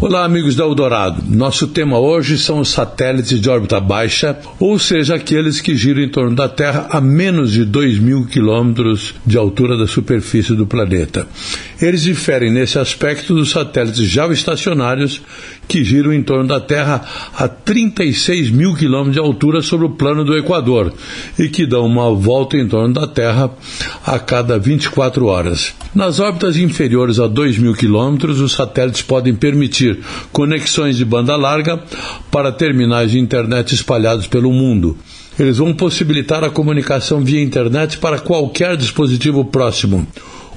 Olá, amigos da Eldorado. Nosso tema hoje são os satélites de órbita baixa, ou seja, aqueles que giram em torno da Terra a menos de 2 mil quilômetros de altura da superfície do planeta. Eles diferem nesse aspecto dos satélites geoestacionários que giram em torno da Terra a 36 mil quilômetros de altura sobre o plano do Equador e que dão uma volta em torno da Terra a cada 24 horas. Nas órbitas inferiores a 2 mil quilômetros, os satélites podem permitir conexões de banda larga para terminais de internet espalhados pelo mundo. Eles vão possibilitar a comunicação via internet para qualquer dispositivo próximo.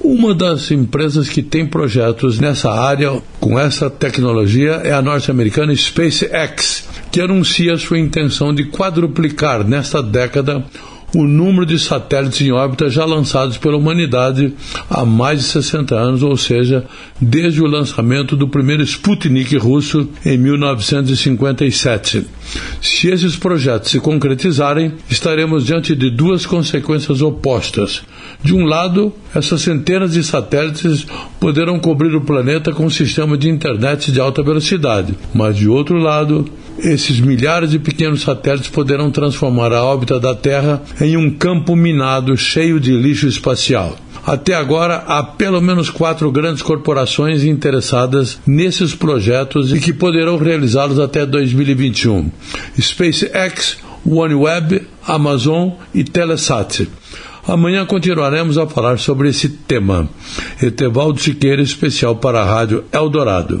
Uma das empresas que tem projetos nessa área com essa tecnologia é a norte-americana SpaceX, que anuncia sua intenção de quadruplicar nesta década o número de satélites em órbita já lançados pela humanidade há mais de 60 anos, ou seja, desde o lançamento do primeiro Sputnik russo em 1957. Se esses projetos se concretizarem, estaremos diante de duas consequências opostas. De um lado, essas centenas de satélites poderão cobrir o planeta com um sistema de internet de alta velocidade, mas de outro lado, esses milhares de pequenos satélites poderão transformar a órbita da Terra em um campo minado cheio de lixo espacial. Até agora, há pelo menos quatro grandes corporações interessadas nesses projetos e que poderão realizá-los até 2021: SpaceX, OneWeb, Amazon e Telesat. Amanhã continuaremos a falar sobre esse tema. Etevaldo Siqueira, especial para a Rádio Eldorado.